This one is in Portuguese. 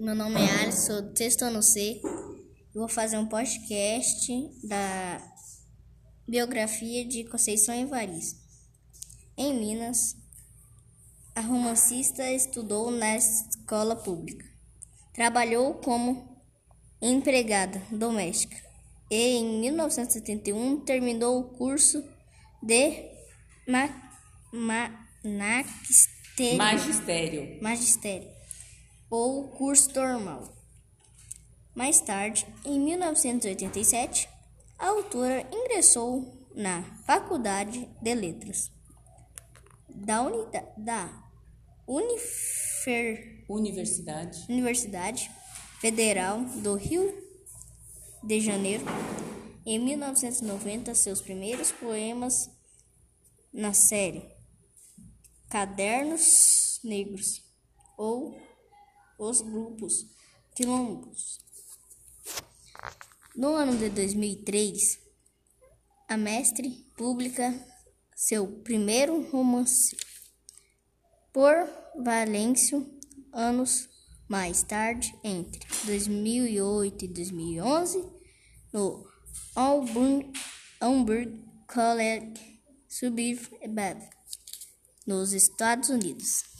Meu nome é Alisson, sou do sexto ano C. Eu vou fazer um podcast da biografia de Conceição Evaristo. Em Minas, a romancista estudou na escola pública. Trabalhou como empregada doméstica e, em 1971, terminou o curso de ma ma magistério. magistério ou curso normal. Mais tarde, em 1987, a autora ingressou na Faculdade de Letras da, unida, da Unifer, Universidade. Universidade Federal do Rio de Janeiro. Em 1990, seus primeiros poemas na série Cadernos Negros ou os grupos quilombos. No ano de 2003, a mestre publica seu primeiro romance. Por Valêncio, anos mais tarde, entre 2008 e 2011, no Auburn College, Suburb, nos Estados Unidos.